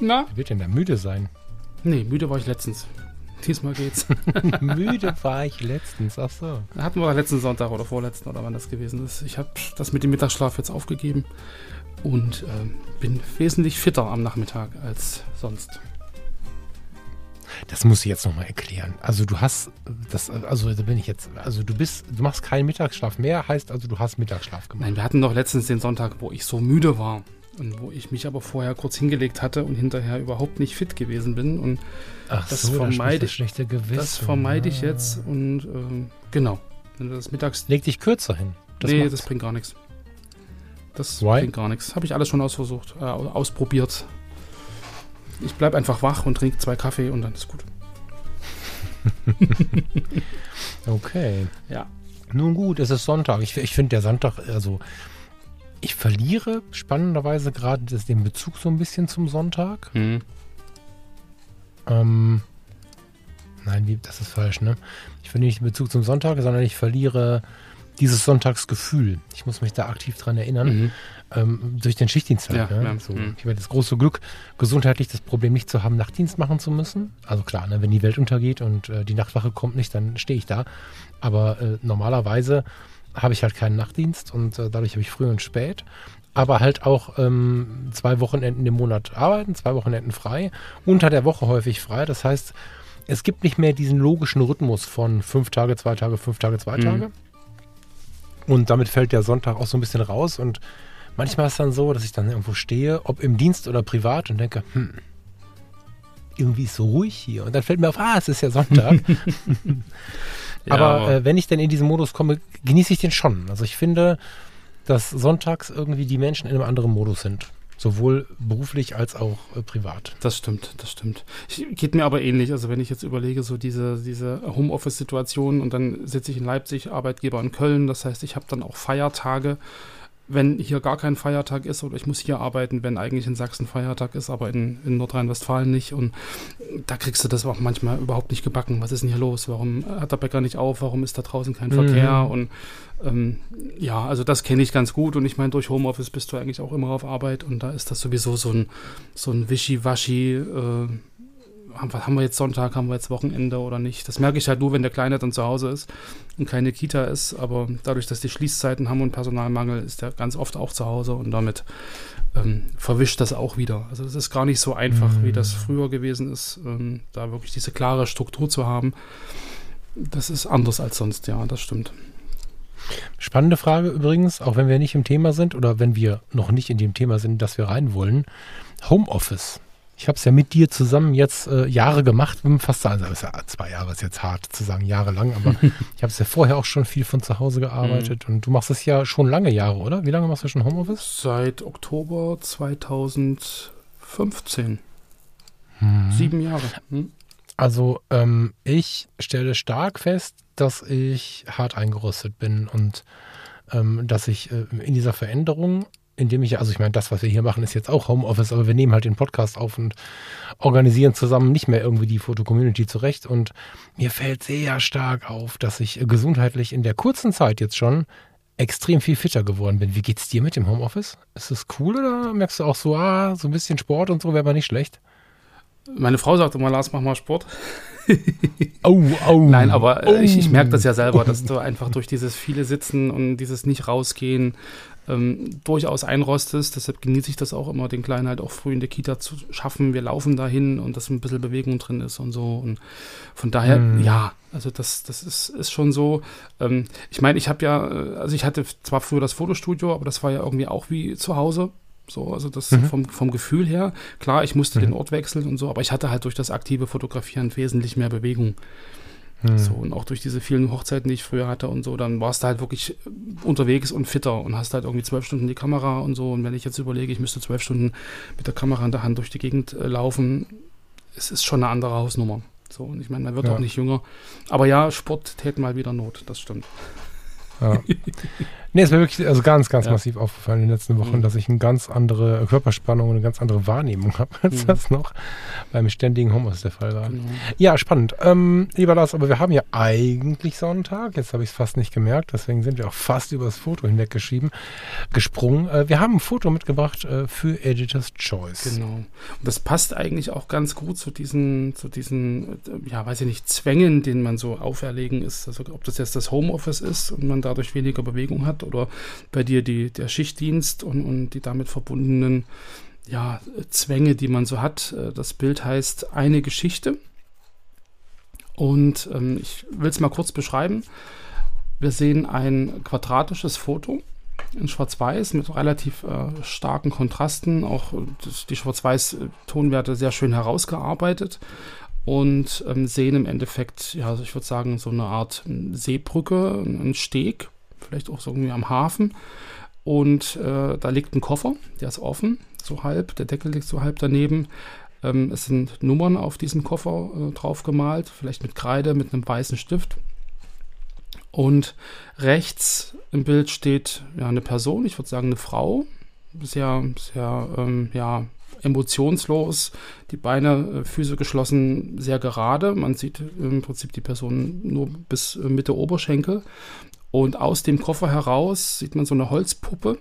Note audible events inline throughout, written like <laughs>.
Na? Wer wird denn da müde sein? Nee, müde war ich letztens. Diesmal geht's. <laughs> müde war ich letztens, ach so. Hatten wir letzten Sonntag oder vorletzten oder wann das gewesen ist. Ich habe das mit dem Mittagsschlaf jetzt aufgegeben und äh, bin wesentlich fitter am Nachmittag als sonst. Das muss ich jetzt nochmal erklären. Also du hast das, also da bin ich jetzt, also du bist, du machst keinen Mittagsschlaf mehr, heißt also du hast Mittagsschlaf gemacht. Nein, wir hatten doch letztens den Sonntag, wo ich so müde war und wo ich mich aber vorher kurz hingelegt hatte und hinterher überhaupt nicht fit gewesen bin und Ach das so, vermeide das, schlechte Gewissen. das vermeide ich Ah. jetzt und ähm, genau. Wenn du das mittags Leg dich kürzer hin. Das nee, macht's. das bringt gar nichts. Das Why? bringt gar nichts. Habe ich alles schon ausversucht, äh, ausprobiert. Ich bleib einfach wach und trinke zwei Kaffee und dann ist gut. <laughs> Okay. Ja. Nun gut, es ist Sonntag. Ich, ich finde der Sonntag, also ich verliere spannenderweise gerade den Bezug so ein bisschen zum Sonntag. Hm. Ähm, nein, wie, das ist falsch, ne? Ich verliere nicht den Bezug zum Sonntag, sondern ich verliere dieses Sonntagsgefühl. Ich muss mich da aktiv dran erinnern. Mhm. Ähm, durch den Schichtdienst halt. Ja, ne? ja, so, mhm. Ich habe das große Glück, gesundheitlich das Problem nicht zu haben, Nachtdienst machen zu müssen. Also klar, ne, wenn die Welt untergeht und äh, die Nachtwache kommt nicht, dann stehe ich da. Aber äh, normalerweise habe ich halt keinen Nachtdienst und äh, dadurch habe ich früh und spät. Aber halt auch ähm, zwei Wochenenden im Monat arbeiten, zwei Wochenenden frei, unter der Woche häufig frei. Das heißt, es gibt nicht mehr diesen logischen Rhythmus von fünf Tage, zwei Tage, fünf Tage, zwei Mhm. Tage. Und damit fällt der Sonntag auch so ein bisschen raus. Und manchmal ist es dann so, dass ich dann irgendwo stehe, ob im Dienst oder privat, und denke, hm, irgendwie ist so ruhig hier. Und dann fällt mir auf, ah, es ist ja Sonntag. <laughs> Ja, aber äh, wenn ich denn in diesen Modus komme, genieße ich den schon. Also ich finde, dass sonntags irgendwie die Menschen in einem anderen Modus sind. Sowohl beruflich als auch äh, privat. Das stimmt, das stimmt. Ich, geht mir aber ähnlich. Also wenn ich jetzt überlege, so diese, diese Homeoffice-Situation und dann sitze ich in Leipzig, Arbeitgeber in Köln. Das heißt, ich habe dann auch Feiertage, wenn hier gar kein Feiertag ist oder ich muss hier arbeiten, wenn eigentlich in Sachsen Feiertag ist, aber in, in Nordrhein-Westfalen nicht. Und da kriegst du das auch manchmal überhaupt nicht gebacken. Was ist denn hier los? Warum hat der Bäcker nicht auf? Warum ist da draußen kein Mhm. Verkehr? Und ähm, ja, also das kenne ich ganz gut. Und ich meine, durch Homeoffice bist du eigentlich auch immer auf Arbeit und da ist das sowieso so ein, so ein Wischiwaschi. Äh, haben, wir, haben wir jetzt Sonntag, haben wir jetzt Wochenende oder nicht? Das merke ich halt nur, wenn der Kleine dann zu Hause ist und keine Kita ist. Aber dadurch, dass die Schließzeiten haben und Personalmangel, ist der ganz oft auch zu Hause und damit ähm, verwischt das auch wieder. Also es ist gar nicht so einfach, wie das früher gewesen ist, ähm, da wirklich diese klare Struktur zu haben. Das ist anders als sonst, ja, das stimmt. Spannende Frage übrigens, auch wenn wir nicht im Thema sind oder wenn wir noch nicht in dem Thema sind, dass wir rein wollen. Homeoffice. Ich habe es ja mit dir zusammen jetzt äh, Jahre gemacht, fast also ist ja, zwei Jahre ist jetzt hart zu sagen, jahrelang, aber <laughs> ich habe es ja vorher auch schon viel von zu Hause gearbeitet und du machst es ja schon lange Jahre, oder? Wie lange machst du schon Homeoffice? Seit Oktober 2015. Sieben Jahre. Hm? Also ähm, ich stelle stark fest, dass ich hart eingerostet bin und ähm, dass ich äh, in dieser Veränderung, indem ich, also ich meine, das, was wir hier machen, ist jetzt auch Homeoffice, aber wir nehmen halt den Podcast auf und organisieren zusammen nicht mehr irgendwie die Foto-Community zurecht. Und mir fällt sehr stark auf, dass ich gesundheitlich in der kurzen Zeit jetzt schon extrem viel fitter geworden bin. Wie geht's dir mit dem Homeoffice? Ist es cool oder merkst du auch so, ah, so ein bisschen Sport und so wäre aber nicht schlecht? Meine Frau sagt immer, Lars, mach mal Sport. <laughs> Oh, oh. Nein, aber äh, ich, ich merke das Oh. ja selber, dass du einfach durch dieses viele Sitzen und dieses nicht rausgehen ähm, durchaus einrostest. Deshalb genieße ich das auch immer, den Kleinen halt auch früh in der Kita zu schaffen. Wir laufen dahin und dass ein bisschen Bewegung drin ist und so. Und von daher, Mhm. ja, also das, das ist, ist schon so. Ähm, ich meine, ich habe ja, äh, also ich hatte zwar früher das Fotostudio, aber das war ja irgendwie auch wie zu Hause. So, also das Mhm. vom, vom Gefühl her. Klar, ich musste Mhm. den Ort wechseln und so, aber ich hatte halt durch das aktive Fotografieren wesentlich mehr Bewegung. Hm. So, und auch durch diese vielen Hochzeiten, die ich früher hatte und so, dann warst du halt wirklich unterwegs und fitter und hast halt irgendwie zwölf Stunden die Kamera und so. Und wenn ich jetzt überlege, ich müsste zwölf Stunden mit der Kamera in der Hand durch die Gegend äh, laufen, es ist schon eine andere Hausnummer. So, und ich meine, man wird Ja. auch nicht jünger. Aber ja, Sport täte mal wieder Not, das stimmt. Ja. <laughs> nee, es ist mir wirklich also ganz, ganz Ja. massiv aufgefallen in den letzten Wochen, Mhm. dass ich eine ganz andere Körperspannung und eine ganz andere Wahrnehmung habe, <laughs> als Mhm. das noch beim ständigen Homeoffice der Fall war. Genau. Ja, spannend. Ähm, lieber Lars, aber wir haben ja eigentlich Sonntag. Jetzt habe ich es fast nicht gemerkt, deswegen sind wir auch fast über das Foto hinweggeschrieben, gesprungen. Äh, wir haben ein Foto mitgebracht äh, für Editor's Choice. Genau. Und das passt eigentlich auch ganz gut zu diesen, zu diesen, äh, ja, weiß ich nicht, Zwängen, denen man so auferlegen ist. Also ob das jetzt das Homeoffice ist und man dadurch weniger Bewegung hat oder bei dir die, der Schichtdienst und, und die damit verbundenen ja, Zwänge, die man so hat. Äh, Das Bild heißt eine Geschichte. Und ähm, ich will es mal kurz beschreiben. Wir sehen ein quadratisches Foto in Schwarz-Weiß mit relativ äh, starken Kontrasten, auch äh, die Schwarz-Weiß-Tonwerte sehr schön herausgearbeitet und ähm, sehen im Endeffekt, ja, ich würde sagen, so eine Art ähm, Seebrücke, ein Steg, vielleicht auch so irgendwie am Hafen. Und äh, da liegt ein Koffer, der ist offen, so halb, der Deckel liegt so halb daneben. Ähm, es sind Nummern auf diesem Koffer äh, drauf gemalt, vielleicht mit Kreide, mit einem weißen Stift. Und rechts im Bild steht ja eine Person, ich würde sagen eine Frau, sehr, sehr ähm, ja, emotionslos, die Beine, äh, Füße geschlossen, sehr gerade. Man sieht im Prinzip die Person nur bis äh, Mitte Oberschenkel. Und aus dem Koffer heraus sieht man so eine Holzpuppe,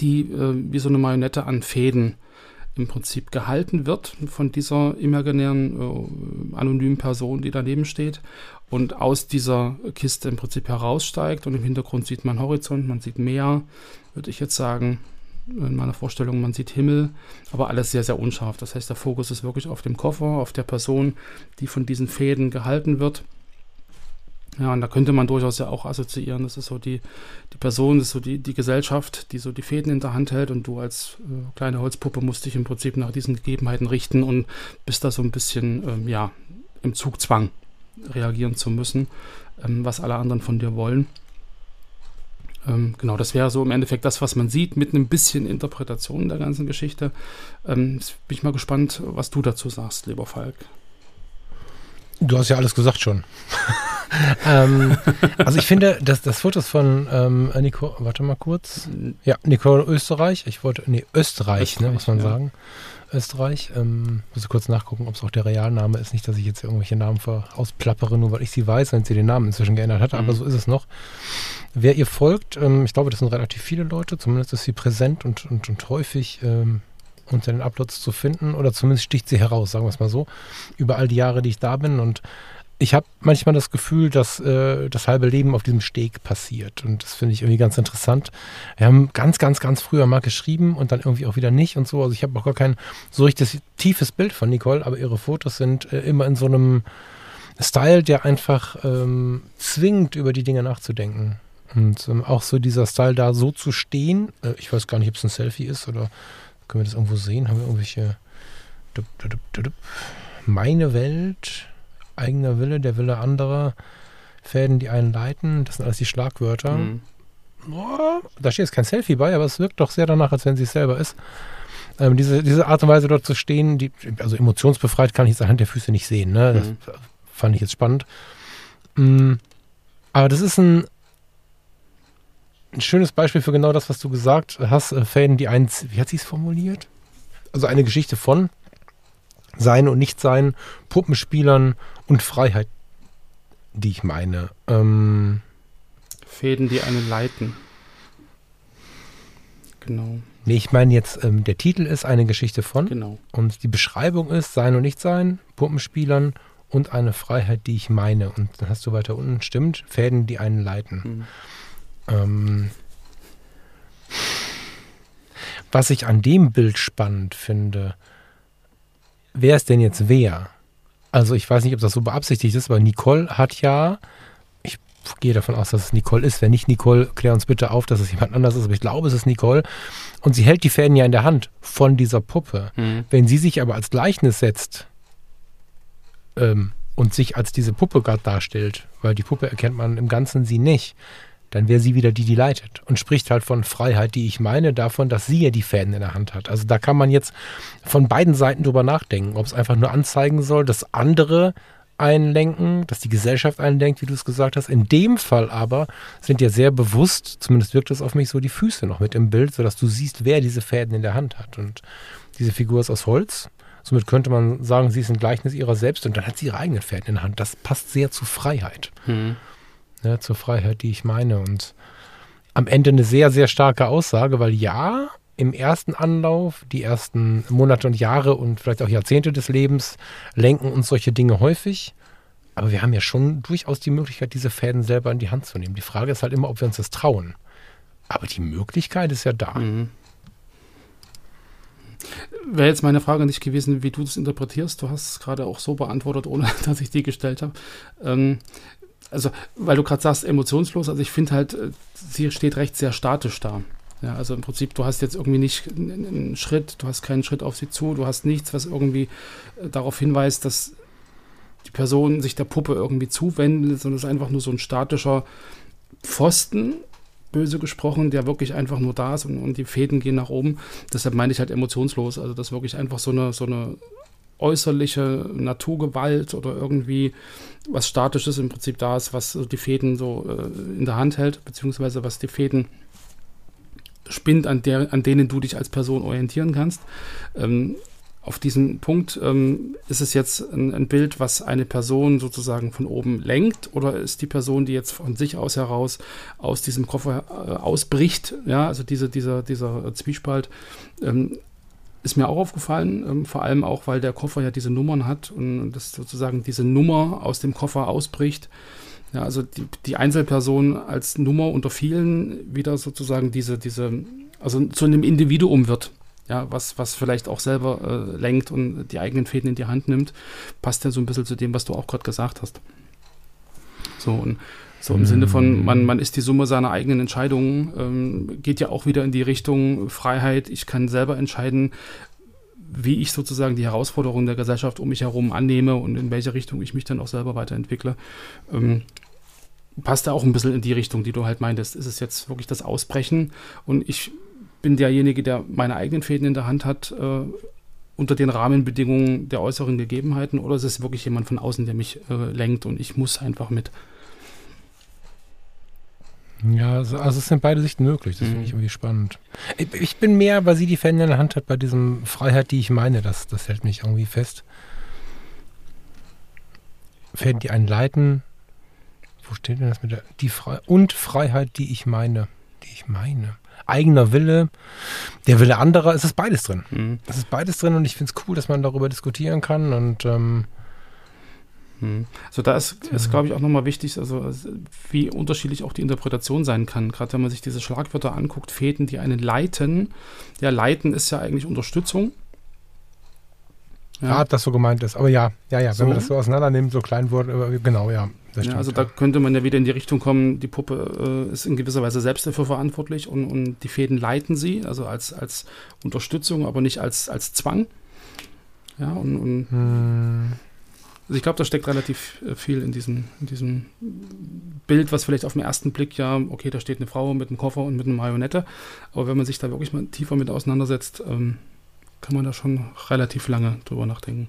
die äh, wie so eine Marionette an Fäden im Prinzip gehalten wird von dieser imaginären äh, anonymen Person, die daneben steht und aus dieser Kiste im Prinzip heraussteigt und im Hintergrund sieht man Horizont, man sieht Meer, würde ich jetzt sagen, in meiner Vorstellung, man sieht Himmel, aber alles sehr, sehr unscharf. Das heißt, der Fokus ist wirklich auf dem Koffer, auf der Person, die von diesen Fäden gehalten wird. Ja, und da könnte man durchaus ja auch assoziieren, das ist so die, die Person, das ist so die, die Gesellschaft, die so die Fäden in der Hand hält und du als äh, kleine Holzpuppe musst dich im Prinzip nach diesen Gegebenheiten richten und bist da so ein bisschen, ähm, ja, im Zugzwang reagieren zu müssen, ähm, was alle anderen von dir wollen. Ähm, genau, das wäre so im Endeffekt das, was man sieht, mit einem bisschen Interpretation der ganzen Geschichte. Ähm, bin ich mal gespannt, was du dazu sagst, lieber Falk. Du hast ja alles gesagt schon. <laughs> ähm, also ich finde, dass das Foto ist von ähm, Nico, warte mal kurz. Ja, Nicole Österreich. Ich wollte, nee, Österreich, ne, Österreich, muss man ja. sagen. Österreich. Ähm, muss ich kurz nachgucken, ob es auch der Realname ist. Nicht, dass ich jetzt irgendwelche Namen ausplappere, nur weil ich sie weiß, wenn sie den Namen inzwischen geändert hat. Aber Mhm. so ist es noch. Wer ihr folgt, ähm, ich glaube, das sind relativ viele Leute. Zumindest ist sie präsent und, und, und häufig ähm, unter den Uploads zu finden. Oder zumindest sticht sie heraus, sagen wir es mal so. Über all die Jahre, die ich da bin. Und ich habe manchmal das Gefühl, dass äh, das halbe Leben auf diesem Steg passiert. Und das finde ich irgendwie ganz interessant. Wir haben ganz, ganz, ganz früher mal geschrieben und dann irgendwie auch wieder nicht und so. Also ich habe auch gar kein so richtig tiefes Bild von Nicole, aber ihre Fotos sind äh, immer in so einem Style, der einfach ähm, zwingt, über die Dinge nachzudenken. Und ähm, auch so dieser Style da so zu stehen. Äh, ich weiß gar nicht, ob es ein Selfie ist oder können wir das irgendwo sehen? Haben wir irgendwelche meine Welt, eigener Wille, der Wille anderer, Fäden, die einen leiten, das sind alles die Schlagwörter. Mhm. Boah, da steht jetzt kein Selfie bei, aber es wirkt doch sehr danach, als wenn sie es selber ist. Ähm, diese, diese Art und Weise dort zu stehen, die, also emotionsbefreit kann ich jetzt anhand der Füße nicht sehen. Ne? Das Mhm. fand ich jetzt spannend. Mm, aber das ist ein, ein schönes Beispiel für genau das, was du gesagt hast. Äh, Fäden, die eins, wie hat sie es formuliert? Also eine Geschichte von Sein und Nichtsein, Puppenspielern und Freiheit, die ich meine. Ähm, Fäden, die einen leiten. Genau, nee, ich meine jetzt, ähm, der Titel ist eine Geschichte von genau. und die Beschreibung ist Sein und Nichtsein, Puppenspielern und eine Freiheit, die ich meine. Und dann hast du weiter unten, stimmt, Fäden, die einen leiten. Mhm. Ähm, was ich an dem Bild spannend finde, wer ist denn jetzt wer? Also ich weiß nicht, ob das so beabsichtigt ist, aber Nicole hat ja, ich gehe davon aus, dass es Nicole ist. Wenn nicht Nicole, klär uns bitte auf, dass es jemand anders ist, aber ich glaube, es ist Nicole. Und sie hält die Fäden ja in der Hand von dieser Puppe. Mhm. Wenn sie sich aber als Gleichnis setzt ähm, und sich als diese Puppe gerade darstellt, weil die Puppe erkennt man im Ganzen sie nicht, dann wäre sie wieder die, die leitet und spricht halt von Freiheit, die ich meine, davon, dass sie ja die Fäden in der Hand hat. Also da kann man jetzt von beiden Seiten drüber nachdenken, ob es einfach nur anzeigen soll, dass andere einlenken, dass die Gesellschaft einlenkt, wie du es gesagt hast. In dem Fall aber sind ja sehr bewusst, zumindest wirkt es auf mich so, die Füße noch mit im Bild, sodass du siehst, wer diese Fäden in der Hand hat. Und diese Figur ist aus Holz. Somit könnte man sagen, sie ist ein Gleichnis ihrer selbst und dann hat sie ihre eigenen Fäden in der Hand. Das passt sehr zu Freiheit. Mhm ne, zur Freiheit, die ich meine. Und am Ende eine sehr, sehr starke Aussage, weil ja, im ersten Anlauf, die ersten Monate und Jahre und vielleicht auch Jahrzehnte des Lebens lenken uns solche Dinge häufig. Aber wir haben ja schon durchaus die Möglichkeit, diese Fäden selber in die Hand zu nehmen. Die Frage ist halt immer, ob wir uns das trauen. Aber die Möglichkeit ist ja da. Mhm. Wäre jetzt meine Frage nicht gewesen, wie du das interpretierst. Du hast es gerade auch so beantwortet, ohne <laughs> dass ich die gestellt habe. Ähm, also, weil du gerade sagst, emotionslos, also ich finde halt, äh, sie steht recht sehr statisch da. Ja, also im Prinzip, du hast jetzt irgendwie nicht einen Schritt, du hast keinen Schritt auf sie zu, du hast nichts, was irgendwie äh, darauf hinweist, dass die Person sich der Puppe irgendwie zuwendet, sondern es ist einfach nur so ein statischer Pfosten, böse gesprochen, der wirklich einfach nur da ist und, und die Fäden gehen nach oben. Deshalb meine ich halt emotionslos. Also das wirklich einfach so eine, so eine äußerliche Naturgewalt oder irgendwie was Statisches im Prinzip da ist, was die Fäden so äh, in der Hand hält, beziehungsweise was die Fäden spinnt, an, der, an denen du dich als Person orientieren kannst. Ähm, auf diesem Punkt ähm, ist es jetzt ein, ein, Bild, was eine Person sozusagen von oben lenkt oder ist die Person, die jetzt von sich aus heraus aus diesem Koffer äh, ausbricht, ja, also diese, dieser, dieser Zwiespalt, ähm, ist mir auch aufgefallen, ähm, vor allem auch, weil der Koffer ja diese Nummern hat und das sozusagen diese Nummer aus dem Koffer ausbricht. Ja, also die, die Einzelperson als Nummer unter vielen wieder sozusagen diese, diese, also zu einem Individuum wird. Ja, was, was vielleicht auch selber äh, lenkt und die eigenen Fäden in die Hand nimmt, passt ja so ein bisschen zu dem, was du auch gerade gesagt hast. So, und so im Sinne von, man, man ist die Summe seiner eigenen Entscheidungen, ähm, geht ja auch wieder in die Richtung Freiheit. Ich kann selber entscheiden, wie ich sozusagen die Herausforderungen der Gesellschaft um mich herum annehme und in welche Richtung ich mich dann auch selber weiterentwickle. Ähm, passt da auch ein bisschen in die Richtung, die du halt meintest. Ist es jetzt wirklich das Ausbrechen und ich bin derjenige, der meine eigenen Fäden in der Hand hat, äh, unter den Rahmenbedingungen der äußeren Gegebenheiten oder ist es wirklich jemand von außen, der mich äh, lenkt und ich muss einfach mit? Ja, also, also es sind beide Sichten möglich. Das mhm. finde ich irgendwie spannend. Ich, ich, bin mehr, weil sie die Fäden in der Hand hat, bei diesem Freiheit, die ich meine. Das, das hält mich irgendwie fest. Fäden, die einen leiten. Wo steht denn das mit der? Die Fre und Freiheit, die ich meine. Die ich meine. Eigener Wille, der Wille anderer, es ist beides drin. Mhm. Es ist beides drin und ich finde es cool, dass man darüber diskutieren kann und ähm, hm. Also da ist, ist glaube ich, auch nochmal wichtig, also wie unterschiedlich auch die Interpretation sein kann. Gerade wenn man sich diese Schlagwörter anguckt, Fäden, die einen leiten. Ja, leiten ist ja eigentlich Unterstützung. Ja, ja das so gemeint ist. Aber ja, ja, ja, so. wenn man das so auseinander nimmt, so klein wurde, genau, ja. Stimmt, ja also ja. da könnte man ja wieder in die Richtung kommen, die Puppe äh, ist in gewisser Weise selbst dafür verantwortlich und, und die Fäden leiten sie, also als, als Unterstützung, aber nicht als, als Zwang. Ja, und, und hm. Also ich glaube, da steckt relativ äh, viel in diesem, in diesem Bild, was vielleicht auf den ersten Blick ja, okay, da steht eine Frau mit einem Koffer und mit einer Marionette. Aber wenn man sich da wirklich mal tiefer mit auseinandersetzt, ähm, kann man da schon relativ lange drüber nachdenken.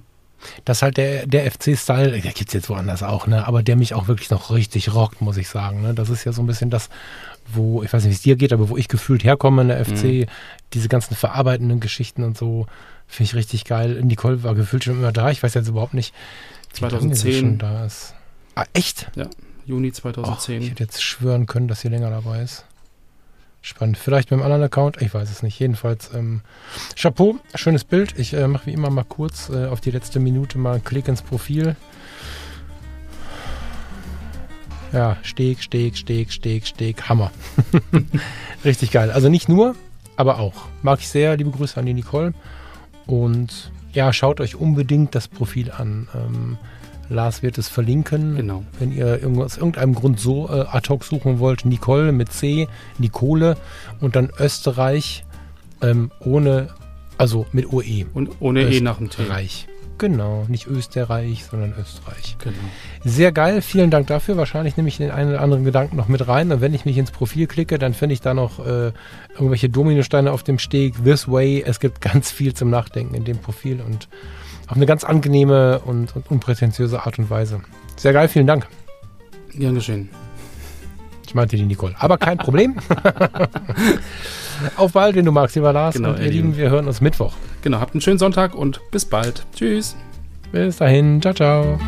Das ist halt der, der FC-Style, der gibt es jetzt woanders auch, ne? aber der mich auch wirklich noch richtig rockt, muss ich sagen. Ne? Das ist ja so ein bisschen das, wo, ich weiß nicht, wie es dir geht, aber wo ich gefühlt herkomme in der FC, mhm. diese ganzen verarbeitenden Geschichten und so, finde ich richtig geil. Nicole war gefühlt schon immer da, ich weiß jetzt überhaupt nicht, 2010. da ist. Ah, echt? Ja, Juni 2010. Oh, ich hätte jetzt schwören können, dass sie länger dabei ist. Spannend. Vielleicht mit einem anderen Account, ich weiß es nicht. Jedenfalls, ähm, Chapeau, schönes Bild. Ich äh, mache wie immer mal kurz äh, auf die letzte Minute mal einen Klick ins Profil. Ja, Steg, Steg, Steg, Steg, Steg, Hammer. <laughs> Richtig geil. Also nicht nur, aber auch. Mag ich sehr. Liebe Grüße an die Nicole. Und ja, schaut euch unbedingt das Profil an. Ähm, Lars wird es verlinken. Genau. Wenn ihr aus irgendeinem Grund so äh, ad hoc suchen wollt, Nicole mit C, Nicole und dann Österreich ähm, ohne, also mit OE. Und ohne E nach dem T. Reich. Genau, nicht Österreich, sondern Österreich. Genau. Sehr geil, vielen Dank dafür. Wahrscheinlich nehme ich den einen oder anderen Gedanken noch mit rein. Und wenn ich mich ins Profil klicke, dann finde ich da noch äh, irgendwelche Dominosteine auf dem Steg. This way. Es gibt ganz viel zum Nachdenken in dem Profil und auf eine ganz angenehme und, und unprätentiöse Art und Weise. Sehr geil, vielen Dank. Gern geschehen. Ich meinte die Nicole. Aber kein Problem. <laughs> Auf bald, wenn du magst, lieber Lars. Genau, und ihr ihr Lieben, wir hören uns Mittwoch. Genau, habt einen schönen Sonntag und bis bald. Tschüss. Bis dahin. Ciao, ciao.